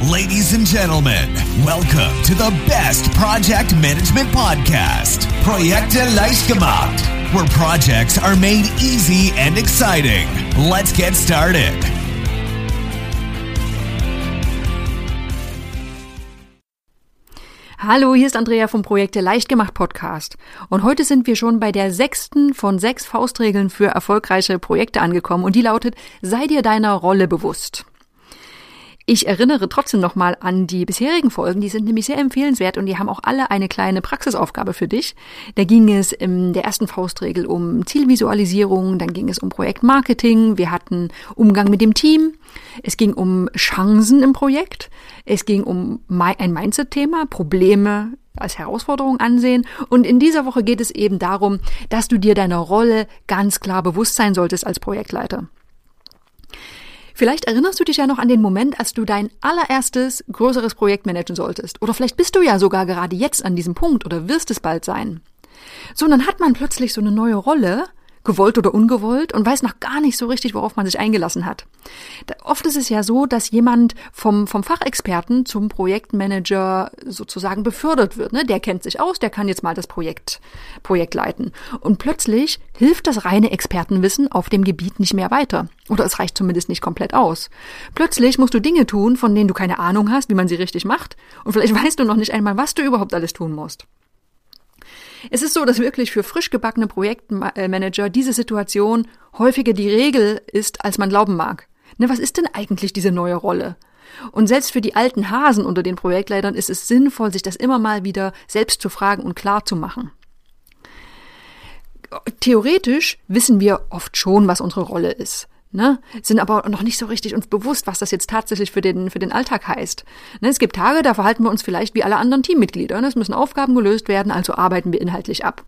Ladies and gentlemen, welcome to the best project management podcast, Projekte leicht gemacht, where projects are made easy and exciting. Let's get started. Hallo, hier ist Andrea vom Projekte leicht gemacht Podcast. Und heute sind wir schon bei der sechsten von sechs Faustregeln für erfolgreiche Projekte angekommen und die lautet, sei dir deiner Rolle bewusst. Ich erinnere trotzdem nochmal an die bisherigen Folgen, die sind nämlich sehr empfehlenswert und die haben auch alle eine kleine Praxisaufgabe für dich. Da ging es in der ersten Faustregel um Zielvisualisierung, dann ging es um Projektmarketing, wir hatten Umgang mit dem Team, es ging um Chancen im Projekt, es ging um ein Mindset-Thema, Probleme als Herausforderung ansehen. Und in dieser Woche geht es eben darum, dass du dir deiner Rolle ganz klar bewusst sein solltest als Projektleiter. Vielleicht erinnerst du dich ja noch an den Moment, als du dein allererstes größeres Projekt managen solltest. Oder vielleicht bist du ja sogar gerade jetzt an diesem Punkt oder wirst es bald sein. So, und dann hat man plötzlich so eine neue Rolle, gewollt oder ungewollt und weiß noch gar nicht so richtig, worauf man sich eingelassen hat. Oft ist es ja so, dass jemand vom, vom Fachexperten zum Projektmanager sozusagen befördert wird. Ne? Der kennt sich aus, der kann jetzt mal das Projekt, Projekt leiten. Und plötzlich hilft das reine Expertenwissen auf dem Gebiet nicht mehr weiter. Oder es reicht zumindest nicht komplett aus. Plötzlich musst du Dinge tun, von denen du keine Ahnung hast, wie man sie richtig macht. Und vielleicht weißt du noch nicht einmal, was du überhaupt alles tun musst. Es ist so, dass wirklich für frisch gebackene Projektmanager diese Situation häufiger die Regel ist, als man glauben mag. Ne, was ist denn eigentlich diese neue Rolle? Und selbst für die alten Hasen unter den Projektleitern ist es sinnvoll, sich das immer mal wieder selbst zu fragen und klar zu machen. Theoretisch wissen wir oft schon, was unsere Rolle ist ne? sind aber noch nicht so richtig uns bewusst, was das jetzt tatsächlich für den, für den Alltag heißt. Ne? Es gibt Tage, da verhalten wir uns vielleicht wie alle anderen Teammitglieder. Ne? Es müssen Aufgaben gelöst werden, also arbeiten wir inhaltlich ab.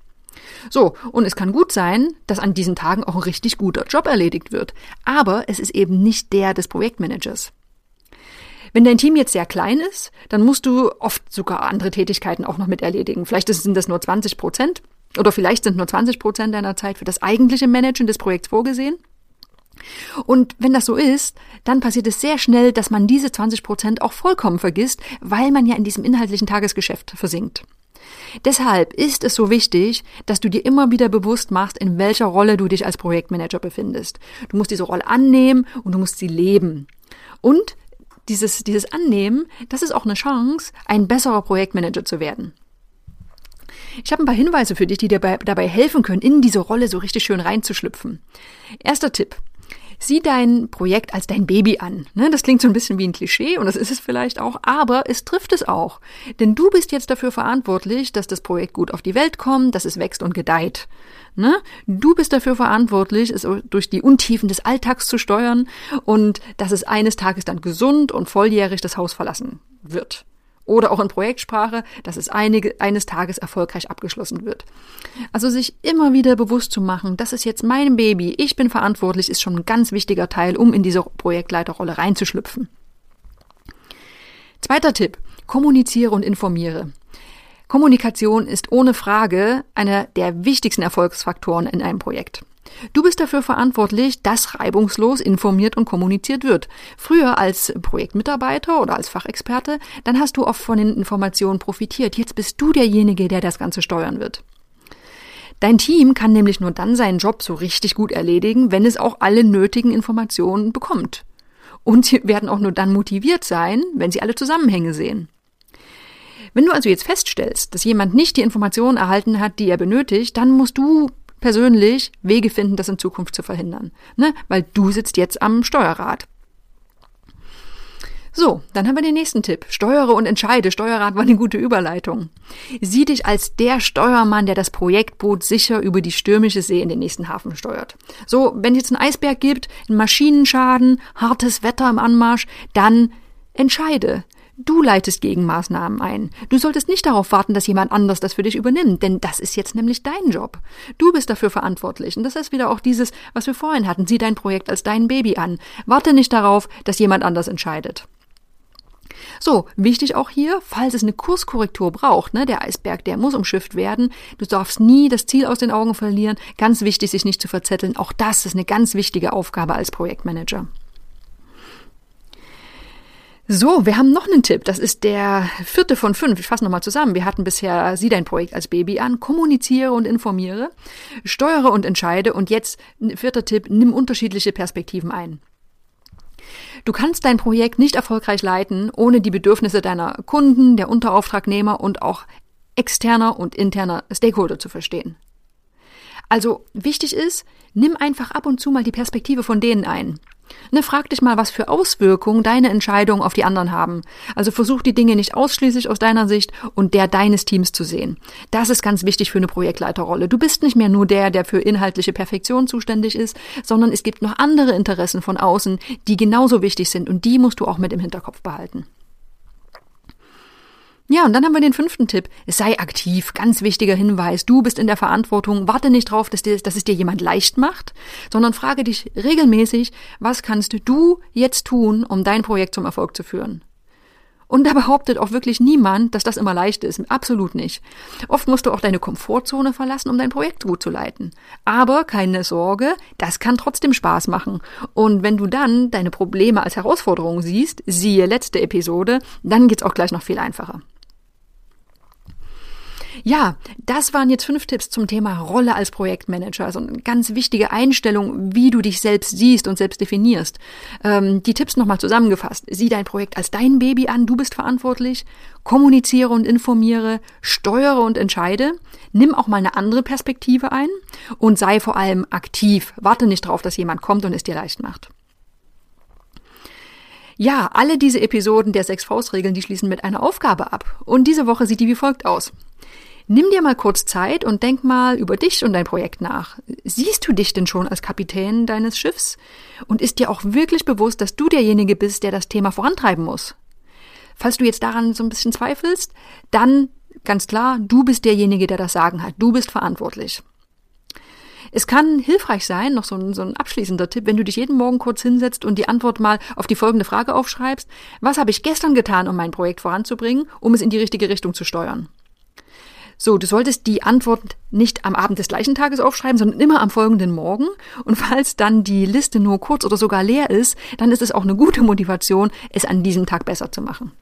So, und es kann gut sein, dass an diesen Tagen auch ein richtig guter Job erledigt wird. Aber es ist eben nicht der des Projektmanagers. Wenn dein Team jetzt sehr klein ist, dann musst du oft sogar andere Tätigkeiten auch noch mit erledigen. Vielleicht sind das nur 20 Prozent oder vielleicht sind nur 20 Prozent deiner Zeit für das eigentliche Managen des Projekts vorgesehen. Und wenn das so ist, dann passiert es sehr schnell, dass man diese 20 Prozent auch vollkommen vergisst, weil man ja in diesem inhaltlichen Tagesgeschäft versinkt. Deshalb ist es so wichtig, dass du dir immer wieder bewusst machst, in welcher Rolle du dich als Projektmanager befindest. Du musst diese Rolle annehmen und du musst sie leben. Und dieses, dieses Annehmen, das ist auch eine Chance, ein besserer Projektmanager zu werden. Ich habe ein paar Hinweise für dich, die dir dabei helfen können, in diese Rolle so richtig schön reinzuschlüpfen. Erster Tipp. Sieh dein Projekt als dein Baby an. Ne? Das klingt so ein bisschen wie ein Klischee und das ist es vielleicht auch, aber es trifft es auch. Denn du bist jetzt dafür verantwortlich, dass das Projekt gut auf die Welt kommt, dass es wächst und gedeiht. Ne? Du bist dafür verantwortlich, es durch die Untiefen des Alltags zu steuern und dass es eines Tages dann gesund und volljährig das Haus verlassen wird oder auch in Projektsprache, dass es einige, eines Tages erfolgreich abgeschlossen wird. Also sich immer wieder bewusst zu machen, das ist jetzt mein Baby, ich bin verantwortlich, ist schon ein ganz wichtiger Teil, um in diese Projektleiterrolle reinzuschlüpfen. Zweiter Tipp. Kommuniziere und informiere. Kommunikation ist ohne Frage einer der wichtigsten Erfolgsfaktoren in einem Projekt. Du bist dafür verantwortlich, dass reibungslos informiert und kommuniziert wird. Früher als Projektmitarbeiter oder als Fachexperte, dann hast du oft von den Informationen profitiert. Jetzt bist du derjenige, der das Ganze steuern wird. Dein Team kann nämlich nur dann seinen Job so richtig gut erledigen, wenn es auch alle nötigen Informationen bekommt. Und sie werden auch nur dann motiviert sein, wenn sie alle Zusammenhänge sehen. Wenn du also jetzt feststellst, dass jemand nicht die Informationen erhalten hat, die er benötigt, dann musst du persönlich Wege finden, das in Zukunft zu verhindern. Ne? Weil du sitzt jetzt am Steuerrad. So, dann haben wir den nächsten Tipp. Steuere und entscheide. Steuerrad war eine gute Überleitung. Sieh dich als der Steuermann, der das Projektboot sicher über die stürmische See in den nächsten Hafen steuert. So, wenn es jetzt einen Eisberg gibt, einen Maschinenschaden, hartes Wetter im Anmarsch, dann entscheide. Du leitest Gegenmaßnahmen ein. Du solltest nicht darauf warten, dass jemand anders das für dich übernimmt, denn das ist jetzt nämlich dein Job. Du bist dafür verantwortlich. Und das ist wieder auch dieses, was wir vorhin hatten. Sieh dein Projekt als dein Baby an. Warte nicht darauf, dass jemand anders entscheidet. So, wichtig auch hier, falls es eine Kurskorrektur braucht, ne, der Eisberg, der muss umschifft werden. Du darfst nie das Ziel aus den Augen verlieren. Ganz wichtig, sich nicht zu verzetteln. Auch das ist eine ganz wichtige Aufgabe als Projektmanager. So, wir haben noch einen Tipp. Das ist der vierte von fünf. Ich fasse nochmal zusammen. Wir hatten bisher Sieh dein Projekt als Baby an, kommuniziere und informiere, steuere und entscheide. Und jetzt vierter Tipp, nimm unterschiedliche Perspektiven ein. Du kannst dein Projekt nicht erfolgreich leiten, ohne die Bedürfnisse deiner Kunden, der Unterauftragnehmer und auch externer und interner Stakeholder zu verstehen. Also wichtig ist, nimm einfach ab und zu mal die Perspektive von denen ein. Ne, frag dich mal, was für Auswirkungen deine Entscheidungen auf die anderen haben. Also versuch die Dinge nicht ausschließlich aus deiner Sicht und der deines Teams zu sehen. Das ist ganz wichtig für eine Projektleiterrolle. Du bist nicht mehr nur der, der für inhaltliche Perfektion zuständig ist, sondern es gibt noch andere Interessen von außen, die genauso wichtig sind und die musst du auch mit im Hinterkopf behalten. Ja, und dann haben wir den fünften Tipp. Sei aktiv. Ganz wichtiger Hinweis. Du bist in der Verantwortung. Warte nicht drauf, dass, dir, dass es dir jemand leicht macht, sondern frage dich regelmäßig, was kannst du jetzt tun, um dein Projekt zum Erfolg zu führen? Und da behauptet auch wirklich niemand, dass das immer leicht ist. Absolut nicht. Oft musst du auch deine Komfortzone verlassen, um dein Projekt gut zu leiten. Aber keine Sorge, das kann trotzdem Spaß machen. Und wenn du dann deine Probleme als Herausforderung siehst, siehe letzte Episode, dann geht's auch gleich noch viel einfacher. Ja, das waren jetzt fünf Tipps zum Thema Rolle als Projektmanager. Also eine ganz wichtige Einstellung, wie du dich selbst siehst und selbst definierst. Ähm, die Tipps nochmal zusammengefasst. Sieh dein Projekt als dein Baby an, du bist verantwortlich. Kommuniziere und informiere, steuere und entscheide. Nimm auch mal eine andere Perspektive ein und sei vor allem aktiv. Warte nicht drauf, dass jemand kommt und es dir leicht macht. Ja, alle diese Episoden der sechs Faustregeln, die schließen mit einer Aufgabe ab. Und diese Woche sieht die wie folgt aus. Nimm dir mal kurz Zeit und denk mal über dich und dein Projekt nach. Siehst du dich denn schon als Kapitän deines Schiffs? Und ist dir auch wirklich bewusst, dass du derjenige bist, der das Thema vorantreiben muss? Falls du jetzt daran so ein bisschen zweifelst, dann ganz klar, du bist derjenige, der das Sagen hat. Du bist verantwortlich. Es kann hilfreich sein, noch so ein, so ein abschließender Tipp, wenn du dich jeden Morgen kurz hinsetzt und die Antwort mal auf die folgende Frage aufschreibst. Was habe ich gestern getan, um mein Projekt voranzubringen, um es in die richtige Richtung zu steuern? So, du solltest die Antwort nicht am Abend des gleichen Tages aufschreiben, sondern immer am folgenden Morgen. Und falls dann die Liste nur kurz oder sogar leer ist, dann ist es auch eine gute Motivation, es an diesem Tag besser zu machen.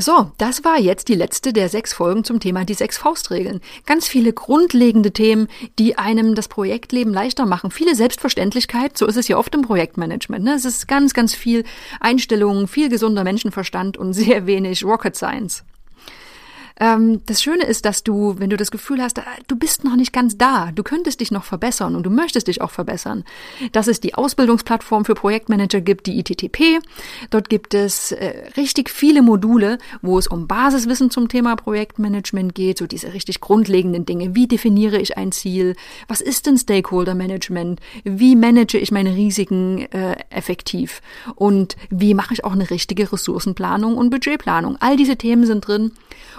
So, das war jetzt die letzte der sechs Folgen zum Thema die sechs Faustregeln. Ganz viele grundlegende Themen, die einem das Projektleben leichter machen. Viele Selbstverständlichkeit, so ist es ja oft im Projektmanagement. Ne? Es ist ganz, ganz viel Einstellungen, viel gesunder Menschenverstand und sehr wenig Rocket Science. Ähm, das Schöne ist, dass du, wenn du das Gefühl hast, du bist noch nicht ganz da, du könntest dich noch verbessern und du möchtest dich auch verbessern, dass es die Ausbildungsplattform für Projektmanager gibt, die ITTP. Dort gibt es äh, richtig viele Module, wo es um Basiswissen zum Thema Projektmanagement geht, so diese richtig grundlegenden Dinge. Wie definiere ich ein Ziel? Was ist denn Stakeholder Management? Wie manage ich meine Risiken äh, effektiv? Und wie mache ich auch eine richtige Ressourcenplanung und Budgetplanung? All diese Themen sind drin.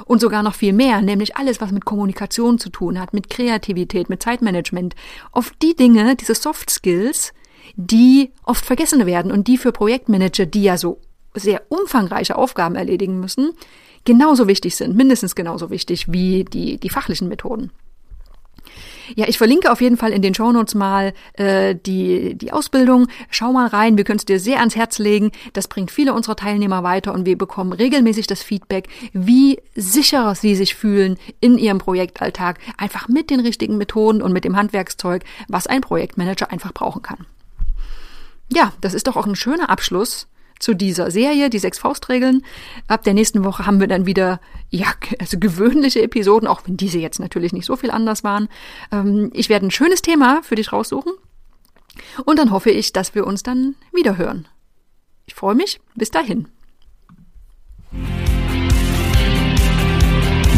Und sogar noch viel mehr, nämlich alles, was mit Kommunikation zu tun hat, mit Kreativität, mit Zeitmanagement. Auf die Dinge, diese Soft Skills, die oft vergessen werden und die für Projektmanager, die ja so sehr umfangreiche Aufgaben erledigen müssen, genauso wichtig sind, mindestens genauso wichtig wie die, die fachlichen Methoden. Ja, ich verlinke auf jeden Fall in den Shownotes mal äh, die, die Ausbildung. Schau mal rein, wir können es dir sehr ans Herz legen. Das bringt viele unserer Teilnehmer weiter und wir bekommen regelmäßig das Feedback, wie sicherer sie sich fühlen in ihrem Projektalltag, einfach mit den richtigen Methoden und mit dem Handwerkszeug, was ein Projektmanager einfach brauchen kann. Ja, das ist doch auch ein schöner Abschluss zu dieser Serie, die sechs Faustregeln. Ab der nächsten Woche haben wir dann wieder, ja, also gewöhnliche Episoden, auch wenn diese jetzt natürlich nicht so viel anders waren. Ähm, ich werde ein schönes Thema für dich raussuchen. Und dann hoffe ich, dass wir uns dann wieder hören. Ich freue mich. Bis dahin.